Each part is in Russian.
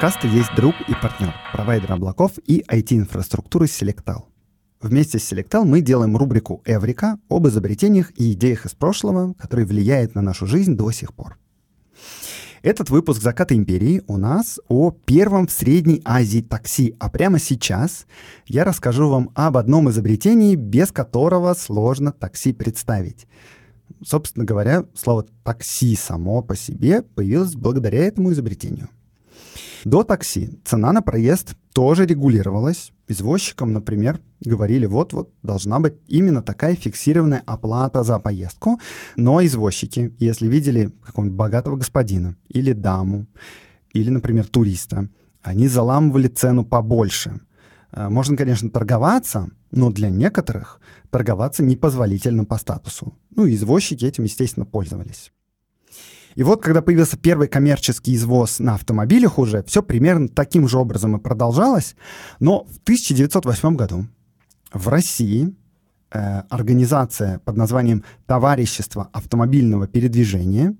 Подкаста есть друг и партнер, провайдер облаков и IT-инфраструктуры Selectal. Вместе с Selectal мы делаем рубрику «Эврика» об изобретениях и идеях из прошлого, которые влияют на нашу жизнь до сих пор. Этот выпуск «Заката империи» у нас о первом в Средней Азии такси, а прямо сейчас я расскажу вам об одном изобретении, без которого сложно такси представить. Собственно говоря, слово «такси» само по себе появилось благодаря этому изобретению — до такси цена на проезд тоже регулировалась. Извозчикам, например, говорили, вот-вот должна быть именно такая фиксированная оплата за поездку. Но извозчики, если видели какого-нибудь богатого господина или даму, или, например, туриста, они заламывали цену побольше. Э, можно, конечно, торговаться, но для некоторых торговаться непозволительно по статусу. Ну, извозчики этим, естественно, пользовались. И вот, когда появился первый коммерческий извоз на автомобилях уже, все примерно таким же образом и продолжалось. Но в 1908 году в России э, организация под названием «Товарищество автомобильного передвижения»,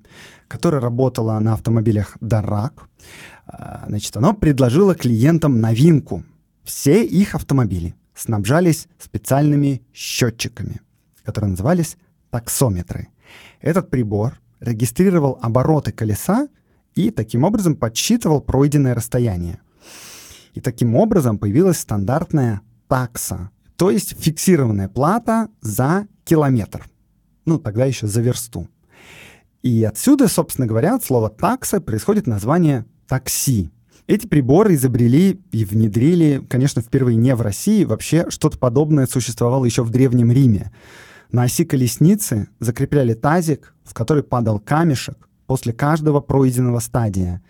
которая работала на автомобилях «Дарак», э, значит, оно предложило клиентам новинку. Все их автомобили снабжались специальными счетчиками, которые назывались таксометры. Этот прибор регистрировал обороты колеса и таким образом подсчитывал пройденное расстояние. И таким образом появилась стандартная такса, то есть фиксированная плата за километр. Ну, тогда еще за версту. И отсюда, собственно говоря, от слова такса происходит название такси. Эти приборы изобрели и внедрили, конечно, впервые не в России, вообще что-то подобное существовало еще в Древнем Риме. На оси колесницы закрепляли тазик, в который падал камешек после каждого пройденного стадия.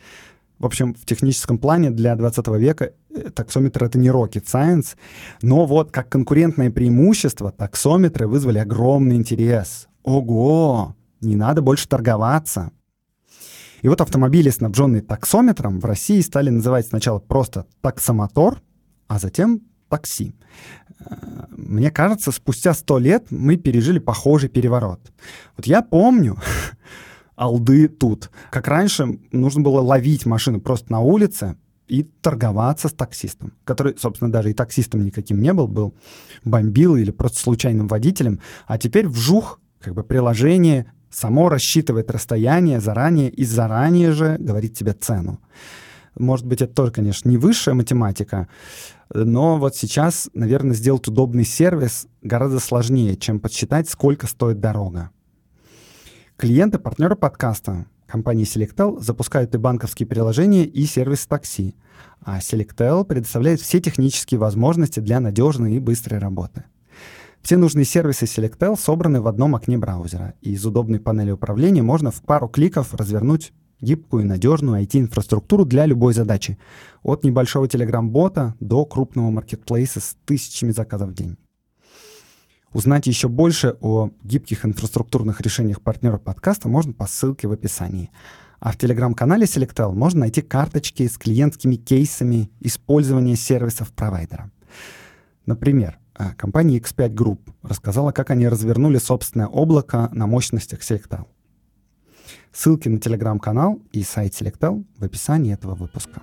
В общем, в техническом плане для 20 века э, таксометр — это не rocket science, но вот как конкурентное преимущество таксометры вызвали огромный интерес. Ого! Не надо больше торговаться. И вот автомобили, снабженные таксометром, в России стали называть сначала просто таксомотор, а затем такси. Мне кажется, спустя сто лет мы пережили похожий переворот. Вот я помню, алды тут. Как раньше нужно было ловить машину просто на улице и торговаться с таксистом, который, собственно, даже и таксистом никаким не был, был бомбил или просто случайным водителем, а теперь вжух, как бы приложение само рассчитывает расстояние заранее и заранее же говорит тебе цену. Может быть, это тоже, конечно, не высшая математика, но вот сейчас, наверное, сделать удобный сервис гораздо сложнее, чем подсчитать, сколько стоит дорога. Клиенты, партнеры подкаста компании Selectel запускают и банковские приложения, и сервис такси. А Selectel предоставляет все технические возможности для надежной и быстрой работы. Все нужные сервисы Selectel собраны в одном окне браузера, и из удобной панели управления можно в пару кликов развернуть гибкую и надежную IT-инфраструктуру для любой задачи. От небольшого телеграм-бота до крупного маркетплейса с тысячами заказов в день. Узнать еще больше о гибких инфраструктурных решениях партнера подкаста можно по ссылке в описании. А в телеграм-канале Selectel можно найти карточки с клиентскими кейсами использования сервисов провайдера. Например, э, компания X5 Group рассказала, как они развернули собственное облако на мощностях Selectel. Ссылки на телеграм-канал и сайт Selectel в описании этого выпуска.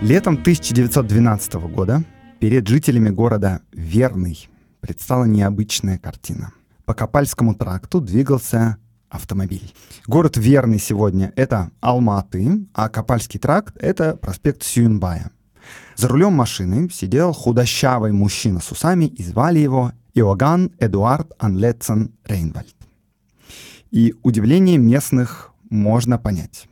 Летом 1912 года перед жителями города Верный предстала необычная картина. По Копальскому тракту двигался автомобиль. Город верный сегодня — это Алматы, а Копальский тракт — это проспект Сюнбая. За рулем машины сидел худощавый мужчина с усами, и звали его Иоганн Эдуард Анлетсон Рейнвальд. И удивление местных можно понять.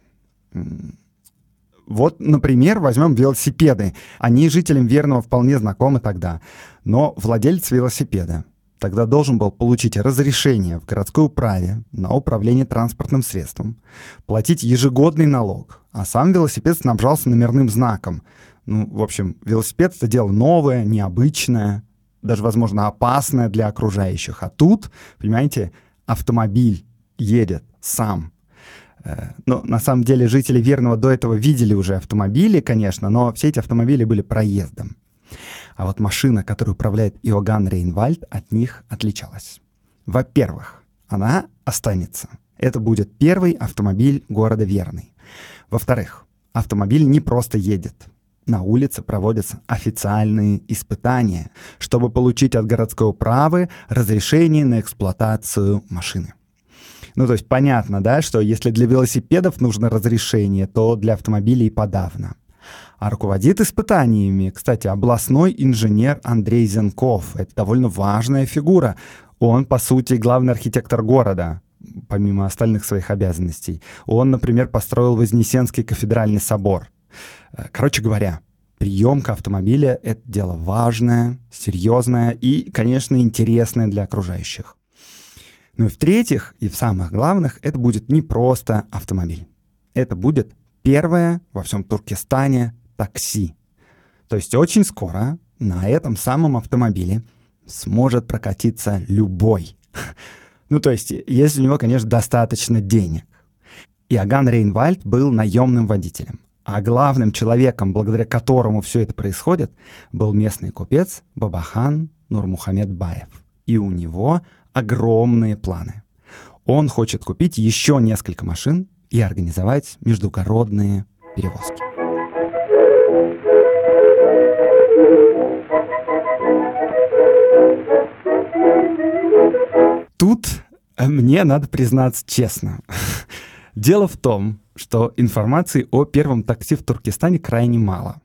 Вот, например, возьмем велосипеды. Они жителям Верного вполне знакомы тогда. Но владелец велосипеда тогда должен был получить разрешение в городской управе на управление транспортным средством, платить ежегодный налог, а сам велосипед снабжался номерным знаком. Ну, в общем, велосипед — это дело новое, необычное, даже, возможно, опасное для окружающих. А тут, понимаете, автомобиль едет сам. Э, ну, на самом деле, жители Верного до этого видели уже автомобили, конечно, но все эти автомобили были проездом. А вот машина, которую управляет Иоганн Рейнвальд, от них отличалась. Во-первых, она останется. Это будет первый автомобиль города Верный. Во-вторых, автомобиль не просто едет. На улице проводятся официальные испытания, чтобы получить от городской управы разрешение на эксплуатацию машины. Ну, то есть понятно, да, что если для велосипедов нужно разрешение, то для автомобилей подавно. А руководит испытаниями, кстати, областной инженер Андрей Зенков. Это довольно важная фигура. Он, по сути, главный архитектор города, помимо остальных своих обязанностей. Он, например, построил Вознесенский кафедральный собор. Э, короче говоря, приемка автомобиля — это дело важное, серьезное и, конечно, интересное для окружающих. Ну и в-третьих, и в самых главных, это будет не просто автомобиль. Это будет первое во всем Туркестане такси. То есть очень скоро на этом самом автомобиле сможет прокатиться любой. Ну, то есть, если у него, конечно, достаточно денег. Иоганн Рейнвальд был наемным водителем. А главным человеком, благодаря которому все это происходит, был местный купец Бабахан Нурмухамед Баев. И у него огромные планы. Он хочет купить еще несколько машин и организовать междугородные перевозки. Тут э, мне надо признаться честно. Дело в том, что информации о первом такси в Туркестане крайне мало.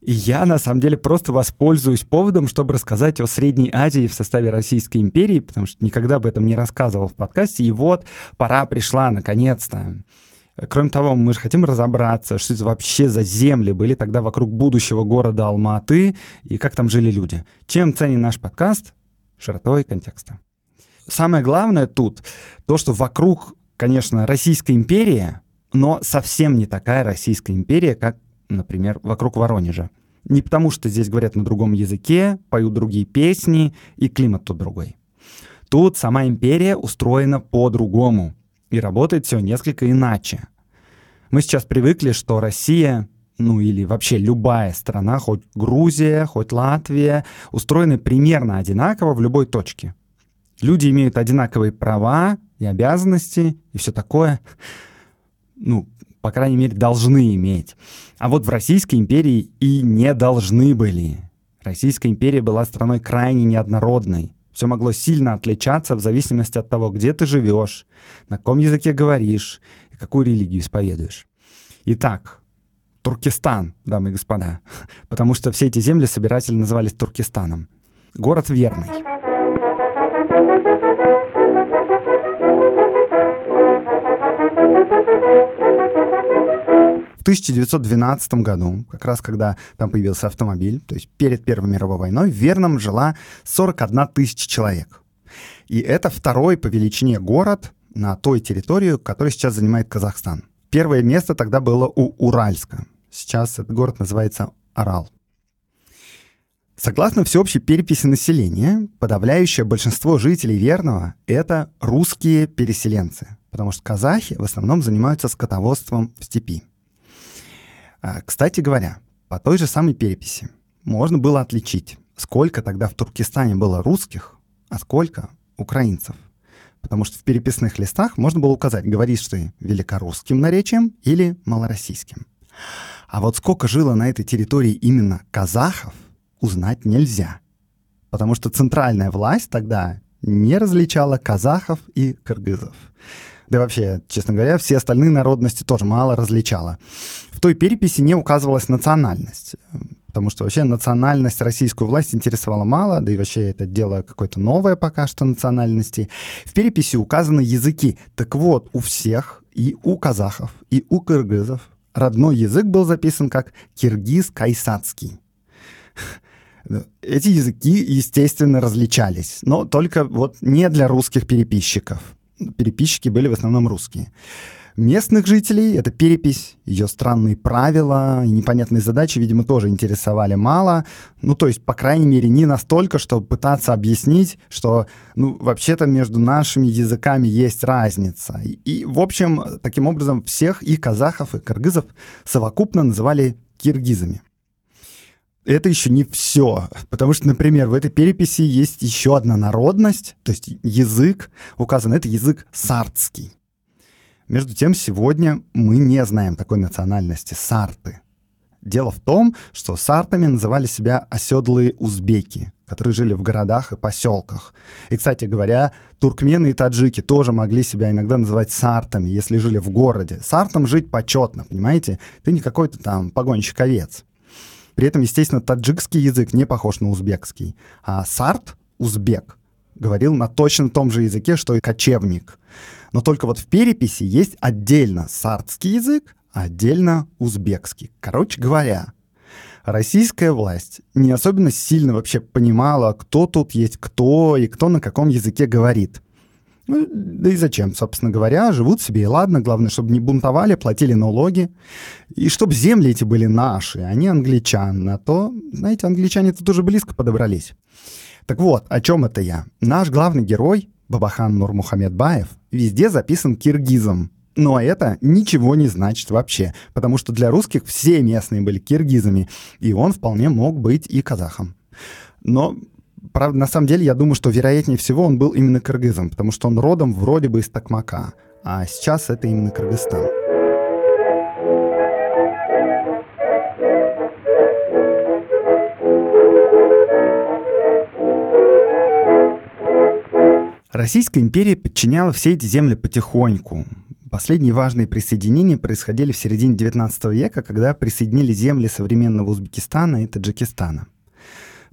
И я, на самом деле, просто воспользуюсь поводом, чтобы рассказать о Средней Азии в составе Российской империи, потому что никогда об этом не рассказывал в подкасте. И вот пора пришла, наконец-то. Кроме того, мы же хотим разобраться, что это вообще за земли были тогда вокруг будущего города Алматы и как там жили люди. Чем ценен наш подкаст? Широтой контекста. Самое главное тут то, что вокруг, конечно, Российская империя, но совсем не такая Российская империя, как например, вокруг Воронежа. Не потому, что здесь говорят на другом языке, поют другие песни, и климат тут другой. Тут сама империя устроена по-другому, и работает все несколько иначе. Мы сейчас привыкли, что Россия, ну или вообще любая страна, хоть Грузия, хоть Латвия, устроены примерно одинаково в любой точке. Люди имеют одинаковые права и обязанности и все такое. Ну, по крайней мере, должны иметь. А вот в Российской империи и не должны были. Российская империя была страной крайне неоднородной. Все могло сильно отличаться в зависимости от того, где ты живешь, на каком языке говоришь и какую религию исповедуешь. Итак, Туркестан, дамы и господа, потому что все эти земли собиратели назывались Туркестаном. Город верный. 1912 году, как раз когда там появился автомобиль, то есть перед Первой мировой войной, в Верном жила 41 тысяча человек. И это второй по величине город на той территории, которую сейчас занимает Казахстан. Первое место тогда было у Уральска. Сейчас этот город называется Орал. Согласно всеобщей переписи населения, подавляющее большинство жителей Верного — это русские переселенцы, потому что казахи в основном занимаются скотоводством в степи. А, кстати говоря, по той же самой переписи можно было отличить, сколько тогда в Туркестане было русских, а сколько украинцев. Потому что в переписных листах можно было указать, говоришь ты великорусским наречием или малороссийским. А вот сколько жило на этой территории именно казахов, узнать нельзя. Потому что центральная власть тогда не различала казахов и кыргызов. Да вообще, честно говоря, все остальные народности тоже мало различала. В той переписи не указывалась национальность, потому что вообще национальность российскую власть интересовала мало, да и вообще это дело какое-то новое пока что национальности. В переписи указаны языки. Так вот, у всех, и у казахов, и у кыргызов родной язык был записан как киргиз-кайсацкий. Эти языки, естественно, различались, но только вот не для русских переписчиков. Переписчики были в основном русские местных жителей. Это перепись, ее странные правила и непонятные задачи, видимо, тоже интересовали мало. Ну, то есть, по крайней мере, не настолько, чтобы пытаться объяснить, что, ну, вообще-то между нашими языками есть разница. И, и, в общем, таким образом, всех и казахов, и кыргызов совокупно называли киргизами. Это еще не все, потому что, например, в этой переписи есть еще одна народность, то есть язык указан, это язык сартский. Между тем, сегодня мы не знаем такой национальности — сарты. Дело в том, что сартами называли себя оседлые узбеки, которые жили в городах и поселках. И, кстати говоря, туркмены и таджики тоже могли себя иногда называть сартами, если жили в городе. Сартом жить почетно, понимаете? Ты не какой-то там погонщик овец. При этом, естественно, таджикский язык не похож на узбекский. А сарт, узбек, говорил на точно том же языке, что и кочевник. Но только вот в переписи есть отдельно сардский язык, а отдельно узбекский. Короче говоря, российская власть не особенно сильно вообще понимала, кто тут есть кто и кто на каком языке говорит. Ну, да и зачем, собственно говоря, живут себе и ладно, главное, чтобы не бунтовали, платили налоги, и чтобы земли эти были наши, а не англичан. На то, знаете, англичане тут уже близко подобрались. Так вот, о чем это я? Наш главный герой, Бабахан Нурмухамедбаев, везде записан киргизом. Но это ничего не значит вообще, потому что для русских все местные были киргизами, и он вполне мог быть и казахом. Но правда, на самом деле, я думаю, что вероятнее всего он был именно кыргызом, потому что он родом вроде бы из Токмака, а сейчас это именно Кыргызстан. Российская империя подчиняла все эти земли потихоньку. Последние важные присоединения происходили в середине XIX века, когда присоединили земли современного Узбекистана и Таджикистана.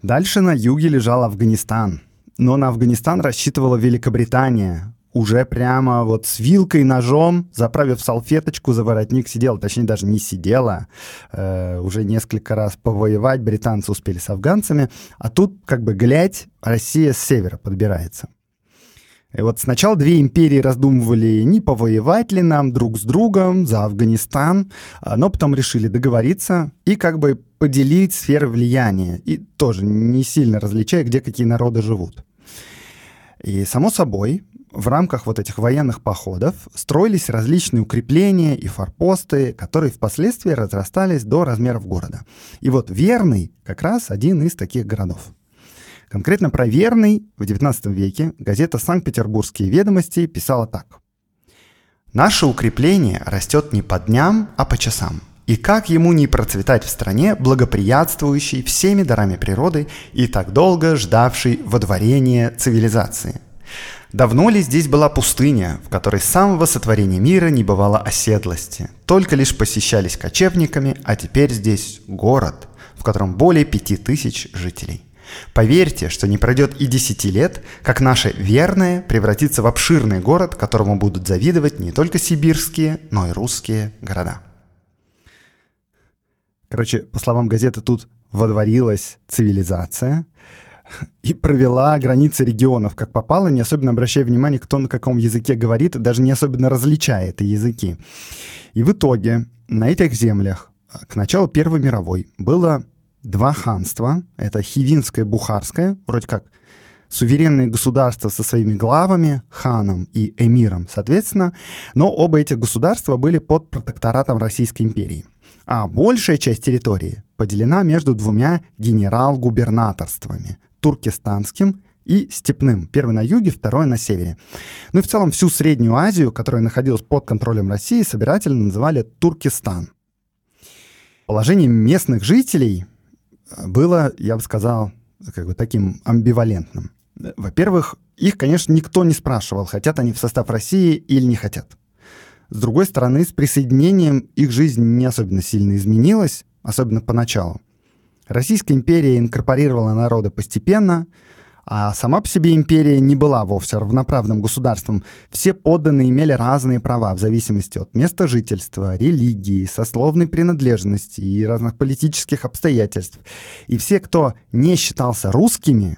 Дальше на юге лежал Афганистан. Но на Афганистан рассчитывала Великобритания. Уже прямо вот с вилкой, ножом, заправив салфеточку за воротник, сидела, точнее даже не сидела, э, уже несколько раз повоевать британцы успели с афганцами, а тут как бы глядь, Россия с севера подбирается. И вот сначала две империи раздумывали, не повоевать ли нам друг с другом за Афганистан, а, но потом решили договориться и как бы поделить сферы влияния, и тоже не сильно различая, где какие народы живут. И, само собой, в рамках вот этих военных походов строились различные укрепления и форпосты, которые впоследствии разрастались до размеров города. И вот Верный как раз один из таких городов. Конкретно про Верный в XIX веке газета «Санкт-Петербургские ведомости» писала так. «Наше укрепление растет не по дням, а по часам. И как ему не процветать в стране, благоприятствующей всеми дарами природы и так долго ждавшей водворения цивилизации? Давно ли здесь была пустыня, в которой с самого сотворения мира не бывало оседлости, только лишь посещались кочевниками, а теперь здесь город, в котором более пяти тысяч жителей? Поверьте, что не пройдет и десяти лет, как наше верное превратится в обширный город, которому будут завидовать не только сибирские, но и русские города. Короче, по словам газеты, тут водворилась цивилизация и провела границы регионов, как попало, не особенно обращая внимание, кто на каком языке говорит, даже не особенно различая эти языки. И в итоге на этих землях к началу Первой мировой было два ханства. Это Хивинское, Бухарское, вроде как суверенные государства со своими главами, ханом и эмиром, соответственно, но оба этих государства были под протекторатом Российской империи. А большая часть территории поделена между двумя генерал-губернаторствами – туркестанским и степным. Первый на юге, второй на севере. Ну и в целом всю Среднюю Азию, которая находилась под контролем России, собирательно называли Туркестан. Положение местных жителей было, я бы сказал, как бы таким амбивалентным. Во-первых, их, конечно, никто не спрашивал, хотят они в состав России или не хотят. С другой стороны, с присоединением их жизнь не особенно сильно изменилась, особенно поначалу. Российская империя инкорпорировала народы постепенно, А сама по себе империя не была вовсе равноправным государством. Все подданные имели разные права в зависимости от места жительства, религии, сословной принадлежности и разных политических обстоятельств. И все, кто не считался русскими,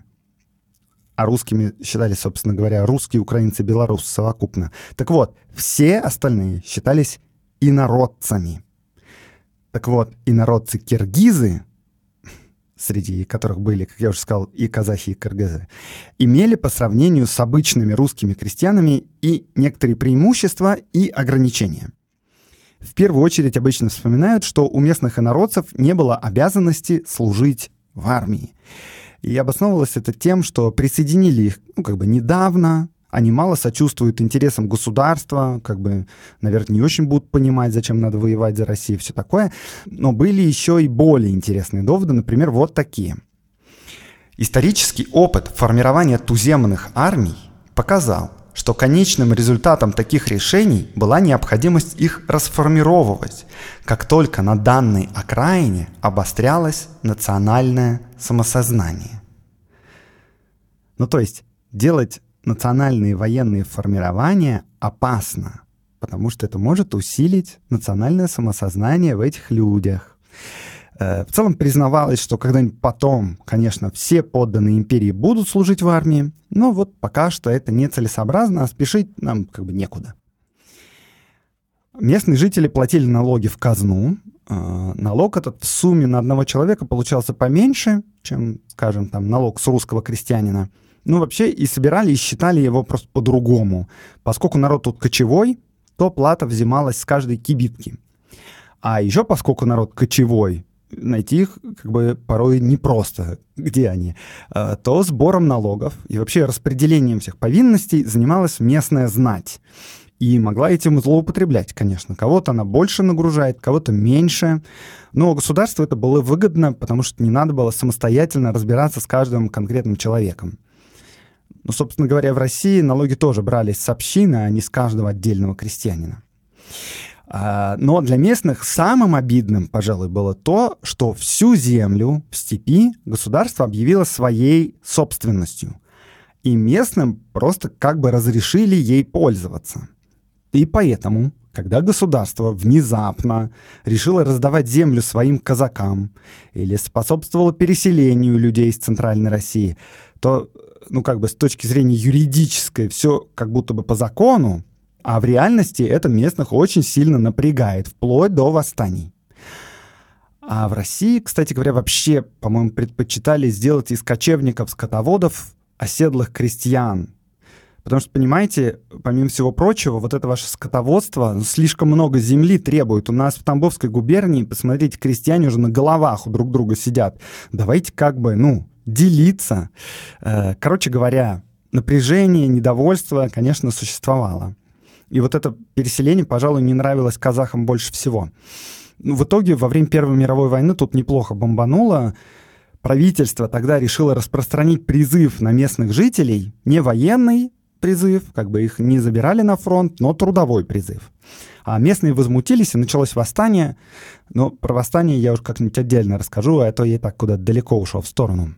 а русскими считали, собственно говоря, русские, украинцы, белорусы совокупно. Так вот, все остальные считались инородцами. Так вот, инородцы-киргизы среди которых были, как я уже сказал, и казахи, и кыргызы, имели по сравнению с обычными русскими крестьянами и некоторые преимущества и ограничения. В первую очередь обычно вспоминают, что у местных инородцев не было обязанности служить в армии. И обосновывалось это тем, что присоединили их ну, как бы недавно, они мало сочувствуют интересам государства, как бы, наверное, не очень будут понимать, зачем надо воевать за Россию и все такое. Но были еще и более интересные доводы, например, вот такие. Исторический опыт формирования туземных армий показал, что конечным результатом таких решений была необходимость их расформировывать, как только на данной окраине обострялось национальное самосознание. Ну то есть делать национальные военные формирования опасно, потому что это может усилить национальное самосознание в этих людях. Э, в целом признавалось, что когда-нибудь потом, конечно, все подданные империи будут служить в армии, но вот пока что это нецелесообразно, а спешить нам как бы некуда. Местные жители платили налоги в казну. Э, налог этот в сумме на одного человека получался поменьше, чем, скажем, там, налог с русского крестьянина – ну, вообще и собирали, и считали его просто по-другому. Поскольку народ тут кочевой, то плата взималась с каждой кибитки. А еще поскольку народ кочевой, найти их как бы порой непросто, где они, а, то сбором налогов и вообще распределением всех повинностей занималась местная знать. И могла этим злоупотреблять, конечно. Кого-то она больше нагружает, кого-то меньше. Но государству это было выгодно, потому что не надо было самостоятельно разбираться с каждым конкретным человеком. Ну, собственно говоря, в России налоги тоже брались с общины, а не с каждого отдельного крестьянина. А, но для местных самым обидным, пожалуй, было то, что всю землю в степи государство объявило своей собственностью. И местным просто как бы разрешили ей пользоваться. И поэтому, когда государство внезапно решило раздавать землю своим казакам или способствовало переселению людей из Центральной России, то ну, как бы с точки зрения юридической, все как будто бы по закону, а в реальности это местных очень сильно напрягает, вплоть до восстаний. А в России, кстати говоря, вообще, по-моему, предпочитали сделать из кочевников, скотоводов оседлых крестьян. Потому что, понимаете, помимо всего прочего, вот это ваше скотоводство ну, слишком много земли требует. У нас в Тамбовской губернии, посмотрите, крестьяне уже на головах у друг друга сидят. Давайте как бы, ну, делиться. Э, короче говоря, напряжение, недовольство, конечно, существовало. И вот это переселение, пожалуй, не нравилось казахам больше всего. Ну, в итоге, во время Первой мировой войны тут неплохо бомбануло. Правительство тогда решило распространить призыв на местных жителей, не военный призыв, как бы их не забирали на фронт, но трудовой призыв. А местные возмутились, и началось восстание. Но про восстание я уже как-нибудь отдельно расскажу, а то я так куда-то далеко ушел в сторону.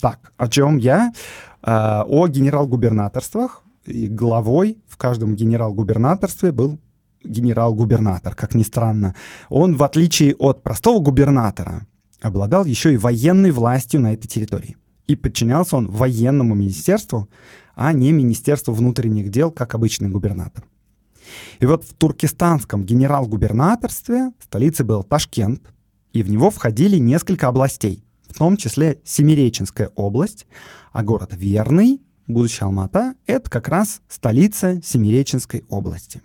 Так, о чем я? А, о генерал-губернаторствах. И главой в каждом генерал-губернаторстве был генерал-губернатор, как ни странно. Он, в отличие от простого губернатора, обладал еще и военной властью на этой территории. И подчинялся он военному министерству, а не Министерству внутренних дел, как обычный губернатор. И вот в туркестанском генерал-губернаторстве столицей был Ташкент, и в него входили несколько областей в том числе Семиреченская область, а город Верный, будущая Алмата, это как раз столица Семиреченской области.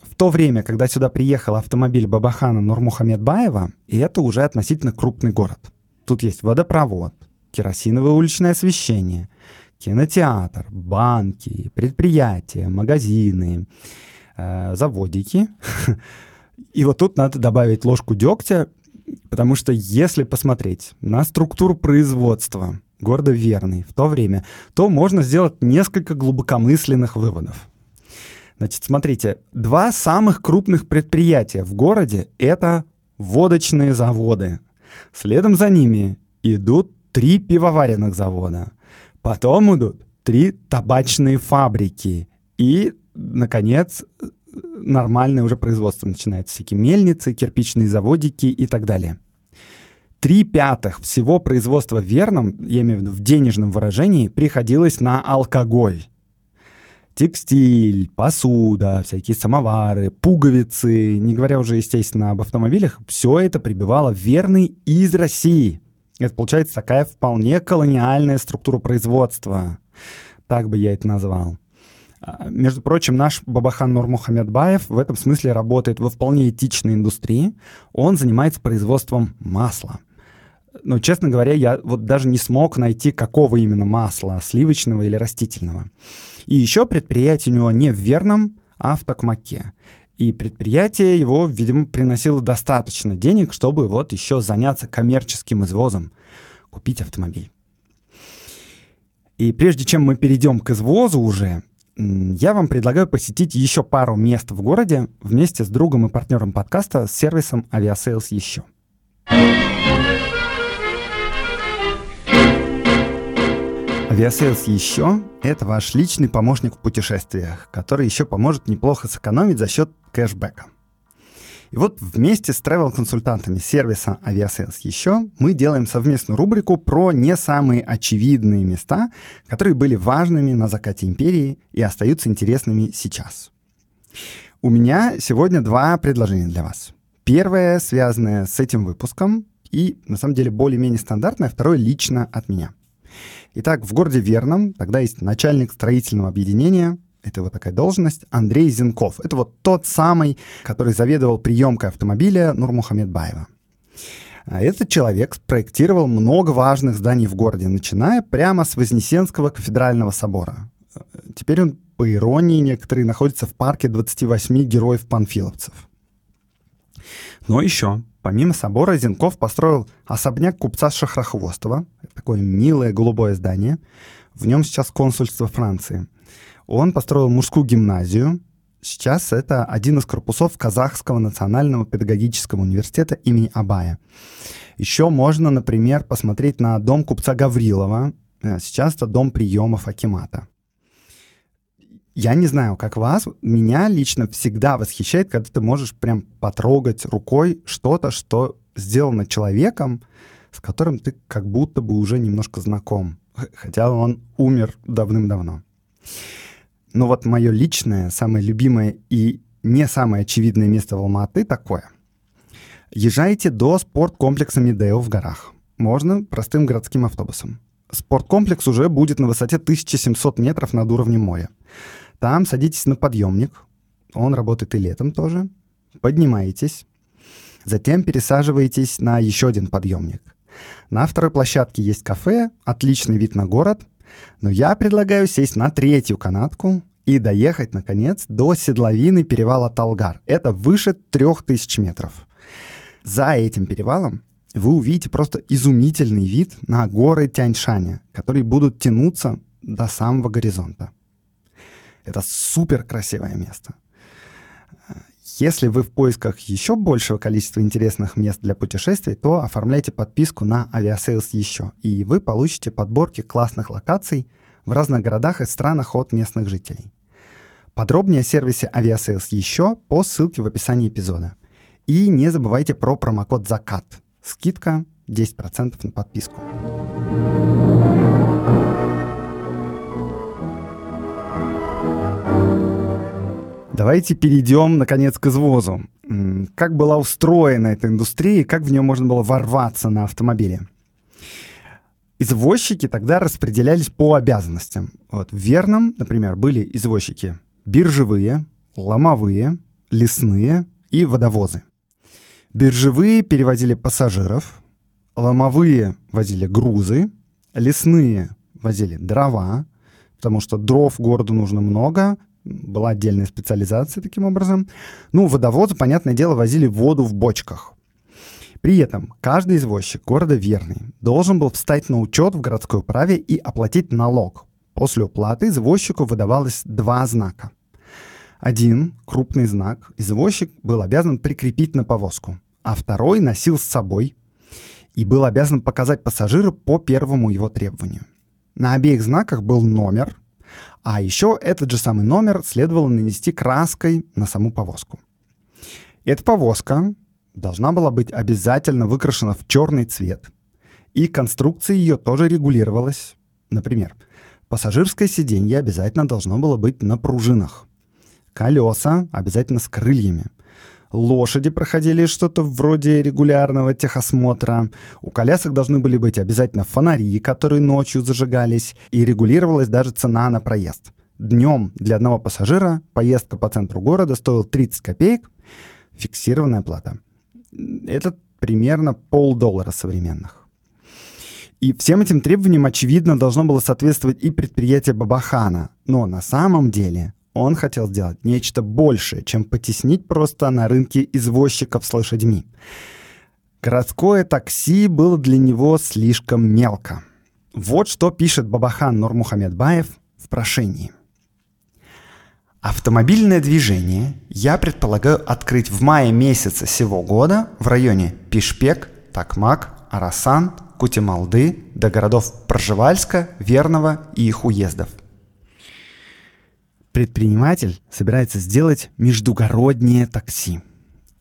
В то время, когда сюда приехал автомобиль Бабахана Нурмухамедбаева, и это уже относительно крупный город. Тут есть водопровод, керосиновое уличное освещение, кинотеатр, банки, предприятия, магазины, э, заводики. И вот тут надо добавить ложку дегтя Потому что если посмотреть на структуру производства города Верный в то время, то можно сделать несколько глубокомысленных выводов. Значит, смотрите, два самых крупных предприятия в городе — это водочные заводы. Следом за ними идут три пивоваренных завода. Потом идут три табачные фабрики. И, наконец, нормальное уже производство начинается. Всякие мельницы, кирпичные заводики и так далее. Три пятых всего производства в верном, я имею в виду в денежном выражении, приходилось на алкоголь. Текстиль, посуда, всякие самовары, пуговицы, не говоря уже, естественно, об автомобилях, все это прибивало верный из России. Это получается такая вполне колониальная структура производства. Так бы я это назвал. А, между прочим, наш Бабахан Нурмухамедбаев в этом смысле работает во вполне этичной индустрии. Он занимается производством масла. Но, честно говоря, я вот даже не смог найти, какого именно масла, сливочного или растительного. И еще предприятие у него не в Верном, а в Токмаке. И предприятие его, видимо, приносило достаточно денег, чтобы вот еще заняться коммерческим извозом, купить автомобиль. И прежде чем мы перейдем к извозу уже, я вам предлагаю посетить еще пару мест в городе вместе с другом и партнером подкаста с сервисом Aviasales еще. Aviasales еще — это ваш личный помощник в путешествиях, который еще поможет неплохо сэкономить за счет кэшбэка. И вот вместе с travel-консультантами сервиса Aviasales еще мы делаем совместную рубрику про не самые очевидные места, которые были важными на закате империи и остаются интересными сейчас. У меня сегодня два предложения для вас. Первое, связанное с этим выпуском, и на самом деле более-менее стандартное, второе лично от меня. Итак, в городе Верном тогда есть начальник строительного объединения это вот такая должность, Андрей Зенков. Это вот тот самый, который заведовал приемкой автомобиля Нурмухамедбаева. А этот человек спроектировал много важных зданий в городе, начиная прямо с Вознесенского кафедрального собора. Теперь он, по иронии некоторые, находится в парке 28 героев-панфиловцев. Но еще, помимо собора, Зенков построил особняк купца Шахрохвостова. Такое милое голубое здание. В нем сейчас консульство Франции. Он построил мужскую гимназию. Сейчас это один из корпусов Казахского национального педагогического университета имени Абая. Еще можно, например, посмотреть на дом купца Гаврилова. Э, сейчас это дом приемов Акимата. Я не знаю, как вас, меня лично всегда восхищает, когда ты можешь прям потрогать рукой что-то, что сделано человеком, с которым ты как будто бы уже немножко знаком, хотя он умер давным-давно. Но вот мое личное, самое любимое и не самое очевидное место в Алматы такое. Езжайте до спорткомплекса Медео в горах. Можно простым городским автобусом. Спорткомплекс уже будет на высоте 1700 метров над уровнем моря. Там садитесь на подъемник. Он работает и летом тоже. Поднимаетесь. Затем пересаживаетесь на еще один подъемник. На второй площадке есть кафе, отличный вид на город — но я предлагаю сесть на третью канатку и доехать, наконец, до седловины перевала Талгар. Это выше 3000 метров. За этим перевалом вы увидите просто изумительный вид на горы Тяньшаня, которые будут тянуться до самого горизонта. Это супер красивое место. Если вы в поисках еще большего количества интересных мест для путешествий, то оформляйте подписку на Aviasales еще, и вы получите подборки классных локаций в разных городах и странах от местных жителей. Подробнее о сервисе Aviasales еще по ссылке в описании эпизода. И не забывайте про промокод «Закат». Скидка 10% на подписку. Давайте перейдем, наконец, к извозу. Как была устроена эта индустрия и как в нее можно было ворваться на автомобиле? Извозчики тогда распределялись по обязанностям. Вот в Верном, например, были извозчики биржевые, ломовые, лесные и водовозы. Биржевые перевозили пассажиров, ломовые возили грузы, лесные возили дрова, потому что дров городу нужно много, была отдельная специализация таким образом. Ну, водовозы, понятное дело, возили воду в бочках. При этом каждый извозчик города Верный должен был встать на учет в городской управе и оплатить налог. После уплаты извозчику выдавалось два знака. Один, крупный знак, извозчик был обязан прикрепить на повозку, а второй носил с собой. и был обязан показать пассажиру по первому его требованию. На обеих знаках был номер, а еще этот же самый номер следовало нанести краской на саму повозку. Эта повозка должна была быть обязательно выкрашена в черный цвет, и конструкция ее тоже регулировалась. Например, пассажирское сиденье обязательно должно было быть на пружинах, колеса обязательно с крыльями — лошади проходили что-то вроде регулярного техосмотра, у колясок должны были быть обязательно фонари, которые ночью зажигались, и регулировалась даже цена на проезд. Днем для одного пассажира поездка по центру города стоила 30 копеек, фиксированная плата. Это примерно полдоллара современных. И всем этим требованиям, очевидно, должно было соответствовать и предприятие Бабахана. Но на самом деле он хотел сделать нечто большее, чем потеснить просто на рынке извозчиков с лошадьми. Городское такси было для него слишком мелко. Вот что пишет Бабахан Нурмухамедбаев в прошении. Автомобильное движение я предполагаю открыть в мае месяца сего года в районе Пишпек, Такмак, Арасан, Кутималды до городов Пржевальска, Верного и их уездов – предприниматель собирается сделать междугороднее такси.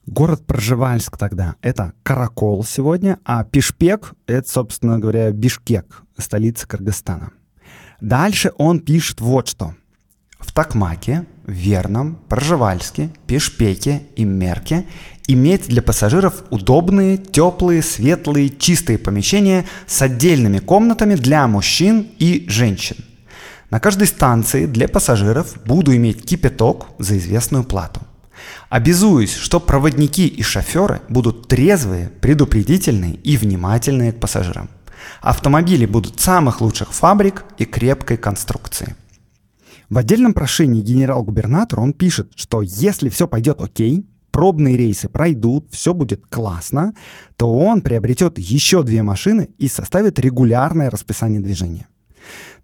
Город Проживальск тогда — это Каракол сегодня, а Пишпек — это, собственно говоря, Бишкек, столица Кыргызстана. Дальше он пишет вот что. В Такмаке, Верном, Проживальске, Пешпеке и Мерке иметь для пассажиров удобные, теплые, светлые, чистые помещения с отдельными комнатами для мужчин и женщин – на каждой станции для пассажиров буду иметь кипяток за известную плату. Обязуюсь, что проводники и шоферы будут трезвые, предупредительные и внимательные к пассажирам. Автомобили будут самых лучших фабрик и крепкой конструкции. В отдельном прошении генерал-губернатор он пишет, что если все пойдет окей, пробные рейсы пройдут, все будет классно, то он приобретет еще две машины и составит регулярное расписание движения.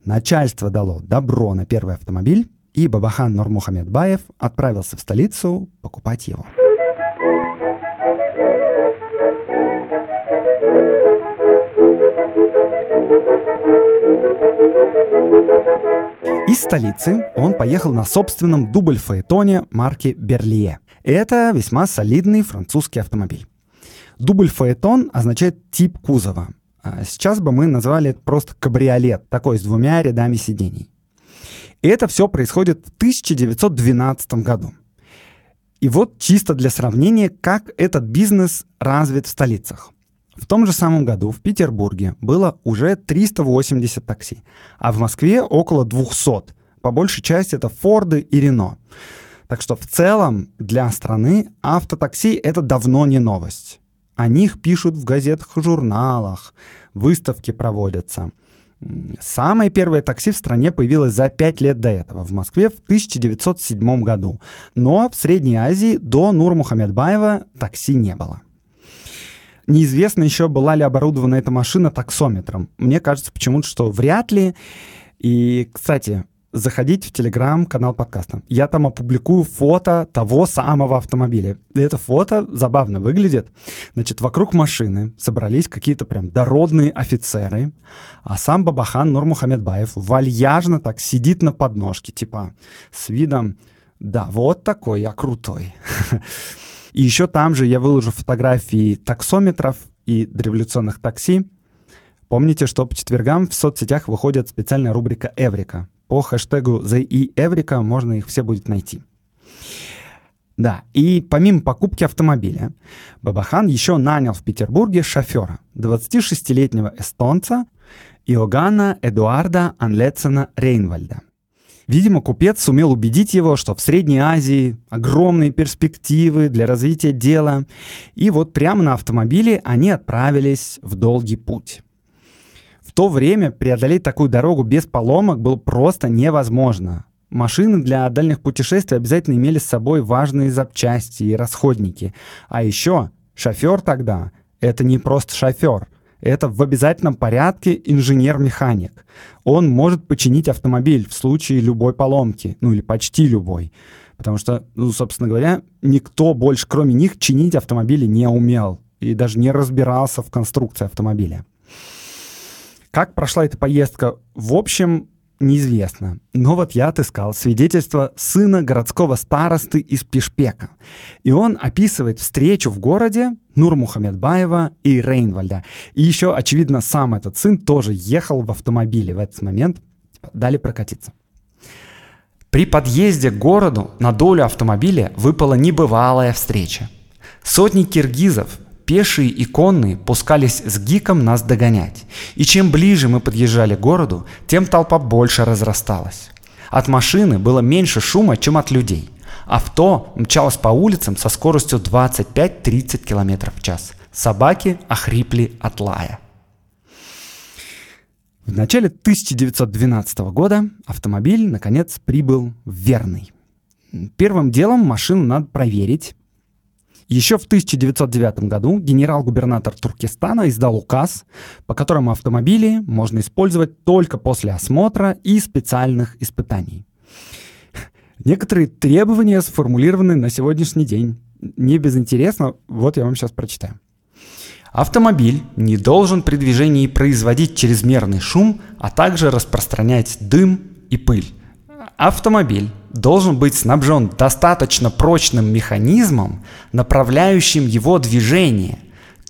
Начальство дало добро на первый автомобиль, и Бабахан Нурмухамедбаев отправился в столицу покупать его. Из столицы он поехал на собственном дубль-фаэтоне марки «Берлие». Это весьма солидный французский автомобиль. Дубль-фаэтон означает тип кузова. А сейчас бы мы назвали это просто кабриолет, такой с двумя рядами сидений. И это все происходит в 1912 году. И вот чисто для сравнения, как этот бизнес развит в столицах. В том же самом году в Петербурге было уже 380 такси, а в Москве около 200. По большей части это Форды и Рено. Так что в целом для страны автотакси это давно не новость. О них пишут в газетах и журналах, выставки проводятся. Самое первое такси в стране появилось за пять лет до этого, в Москве в 1907 году. Но в Средней Азии до Нурмухамедбаева такси не было. Неизвестно еще, была ли оборудована эта машина таксометром. Мне кажется почему-то, что вряд ли. И, кстати, заходите в телеграм-канал подкаста. Я там опубликую фото того самого автомобиля. И это фото забавно выглядит. Значит, вокруг машины собрались какие-то прям дородные офицеры, а сам Бабахан Нурмухамедбаев вальяжно так сидит на подножке, типа с видом «Да, вот такой я крутой». И еще там же я выложу фотографии таксометров и революционных такси. Помните, что по четвергам в соцсетях выходит специальная рубрика «Эврика», по хэштегу The и Эврика можно их все будет найти. Да, и помимо покупки автомобиля, Бабахан еще нанял в Петербурге шофера, 26-летнего эстонца Иоганна Эдуарда Анлетсена Рейнвальда. Видимо, купец сумел убедить его, что в Средней Азии огромные перспективы для развития дела. И вот прямо на автомобиле они отправились в долгий путь. В то время преодолеть такую дорогу без поломок было просто невозможно. Машины для дальних путешествий обязательно имели с собой важные запчасти и расходники. А еще шофер тогда — это не просто шофер. Это в обязательном порядке инженер-механик. Он может починить автомобиль в случае любой поломки, ну или почти любой. Потому что, ну, собственно говоря, никто больше, кроме них, чинить автомобили не умел. и даже не разбирался в конструкции автомобиля. Как прошла эта поездка? В общем, неизвестно. Но вот я отыскал свидетельство сына городского старосты из Пешпека. И он описывает встречу в городе Нурмухамедбаева и Рейнвальда. И еще, очевидно, сам этот сын тоже ехал в автомобиле в этот момент. Дали прокатиться. При подъезде к городу на долю автомобиля выпала небывалая встреча. Сотни киргизов Пешие и конные пускались с гиком нас догонять. И чем ближе мы подъезжали к городу, тем толпа больше разрасталась. От машины было меньше шума, чем от людей. Авто мчалось по улицам со скоростью 25-30 км в час. Собаки охрипли от лая. В начале 1912 года автомобиль, наконец, прибыл в Верный. Первым делом машину надо проверить, еще в 1909 году генерал-губернатор Туркестана издал указ, по которому автомобили можно использовать только после осмотра и специальных испытаний. Некоторые требования сформулированы на сегодняшний день. Не безинтересно, вот я вам сейчас прочитаю. Автомобиль не должен при движении производить чрезмерный шум, а также распространять дым и пыль. Автомобиль должен быть снабжен достаточно прочным механизмом, направляющим его движение,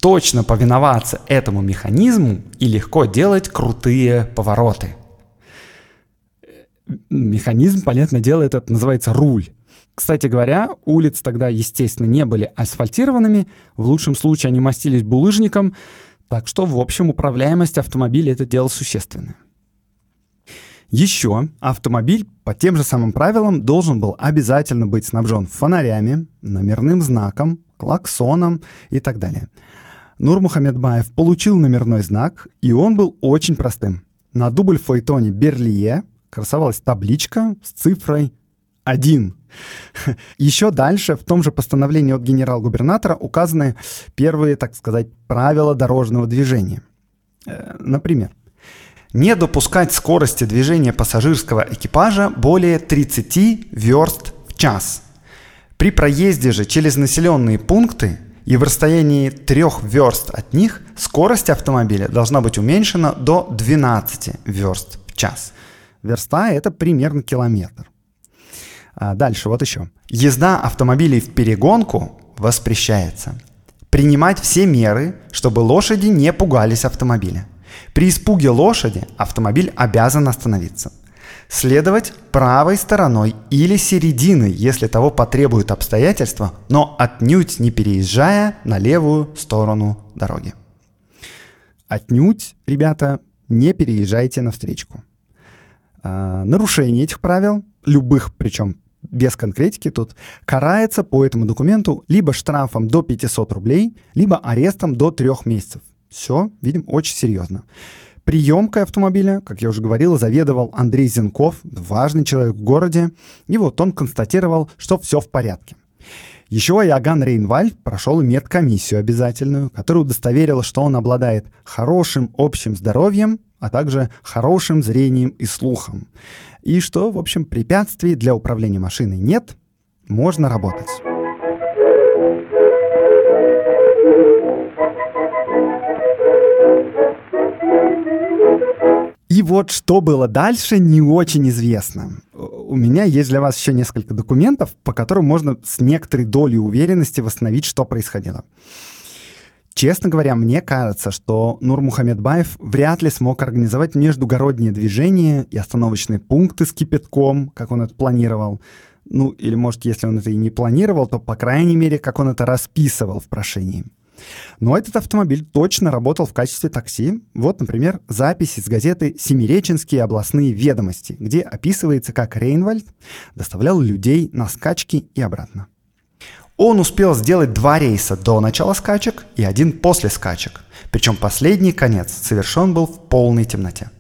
точно повиноваться этому механизму и легко делать крутые повороты. Механизм, понятное дело, этот называется руль. Кстати говоря, улицы тогда, естественно, не были асфальтированными, в лучшем случае они мастились булыжником, так что, в общем, управляемость автомобиля — это дело существенное. Еще автомобиль по тем же самым правилам должен был обязательно быть снабжен фонарями, номерным знаком, клаксоном и так далее. Нур Мухаммедбаев получил номерной знак, и он был очень простым. На дубль файтоне Берлие красовалась табличка с цифрой 1. Еще дальше в том же постановлении от генерал-губернатора указаны первые, так сказать, правила дорожного движения. Э, например, не допускать скорости движения пассажирского экипажа более 30 верст в час. При проезде же через населенные пункты и в расстоянии 3 верст от них скорость автомобиля должна быть уменьшена до 12 верст в час. Верста — это примерно километр. А дальше, вот еще. Езда автомобилей в перегонку воспрещается. Принимать все меры, чтобы лошади не пугались автомобиля. При испуге лошади автомобиль обязан остановиться. Следовать правой стороной или серединой, если того потребуют обстоятельства, но отнюдь не переезжая на левую сторону дороги. Отнюдь, ребята, не переезжайте на встречку. А, нарушение этих правил, любых, причем без конкретики тут, карается по этому документу либо штрафом до 500 рублей, либо арестом до 3 месяцев. Все, видим, очень серьезно. Приемкой автомобиля, как я уже говорил, заведовал Андрей Зенков, важный человек в городе, и вот он констатировал, что все в порядке. Еще Иоганн Рейнвальд прошел медкомиссию обязательную, которая удостоверила, что он обладает хорошим общим здоровьем, а также хорошим зрением и слухом. И что, в общем, препятствий для управления машиной нет, можно работать. И вот что было дальше, не очень известно. У меня есть для вас еще несколько документов, по которым можно с некоторой долей уверенности восстановить, что происходило. Честно говоря, мне кажется, что Нур Мухаммедбаев вряд ли смог организовать междугородние движения и остановочные пункты с кипятком, как он это планировал. Ну, или, может, если он это и не планировал, то, по крайней мере, как он это расписывал в прошении. Но этот автомобиль точно работал в качестве такси. Вот, например, запись из газеты «Семиреченские областные ведомости», где описывается, как Рейнвальд доставлял людей на скачки и обратно. Он успел сделать два рейса до начала скачек и один после скачек. Причем последний конец совершен был в полной темноте.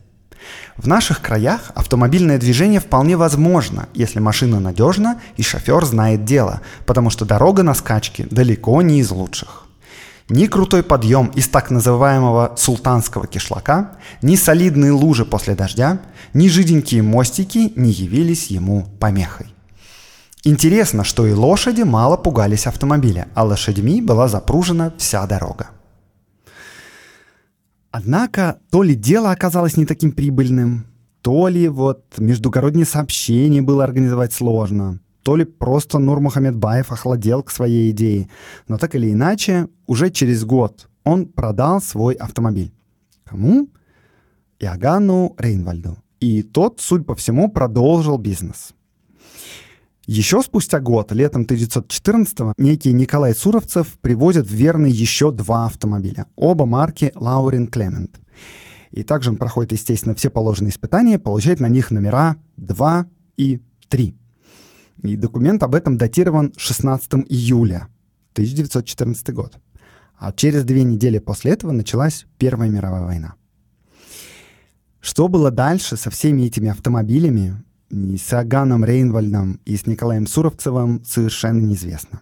В наших краях автомобильное движение вполне возможно, если машина надежна и шофер знает дело, потому что дорога на скачке далеко не из лучших. Ни крутой подъем из так называемого султанского кишлака, ни солидные лужи после дождя, ни жиденькие мостики не явились ему помехой. Интересно, что и лошади мало пугались автомобиля, а лошадьми была запружена вся дорога. Однако то ли дело оказалось не таким прибыльным, то ли вот междугородние сообщения было организовать сложно, то ли просто Нур Мухаммедбаев охладел к своей идее. Но так или иначе, уже через год он продал свой автомобиль. Кому? Иоганну Рейнвальду. И тот, судя по всему, продолжил бизнес. Еще спустя год, летом 1914-го, некий Николай Суровцев привозит в Верный еще два автомобиля. Оба марки Лаурин Клемент. И также он проходит, естественно, все положенные испытания, получает на них номера 2 и 3. И документ об этом датирован 16 июля 1914 год. А через две недели после этого началась Первая мировая война. Что было дальше со всеми этими автомобилями, и с Аганом Рейнвальдом, и с Николаем Суровцевым совершенно неизвестно.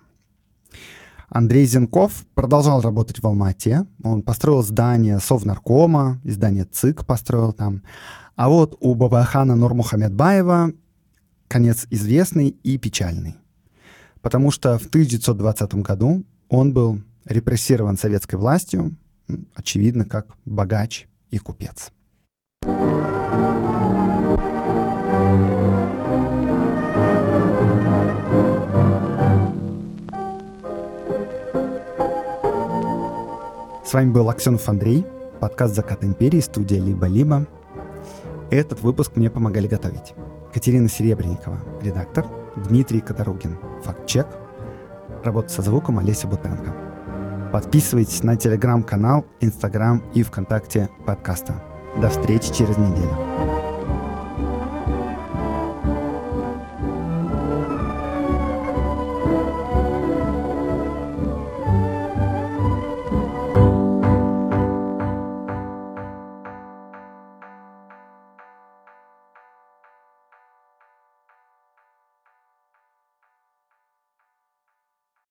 Андрей Зенков продолжал работать в Алмате. Он построил здание Совнаркома, издание ЦИК построил там. А вот у Бабахана Нурмухамедбаева конец известный и печальный. Потому что в 1920 году он был репрессирован советской властью, очевидно, как богач и купец. С вами был Аксенов Андрей, подкаст «Закат империи», студия «Либо-либо». Этот выпуск мне помогали готовить. Катерина Серебренникова, редактор, Дмитрий Катаругин, факт-чек, работа со звуком Олеся Бутенко. Подписывайтесь на телеграм-канал, инстаграм и вконтакте подкаста. До встречи через неделю.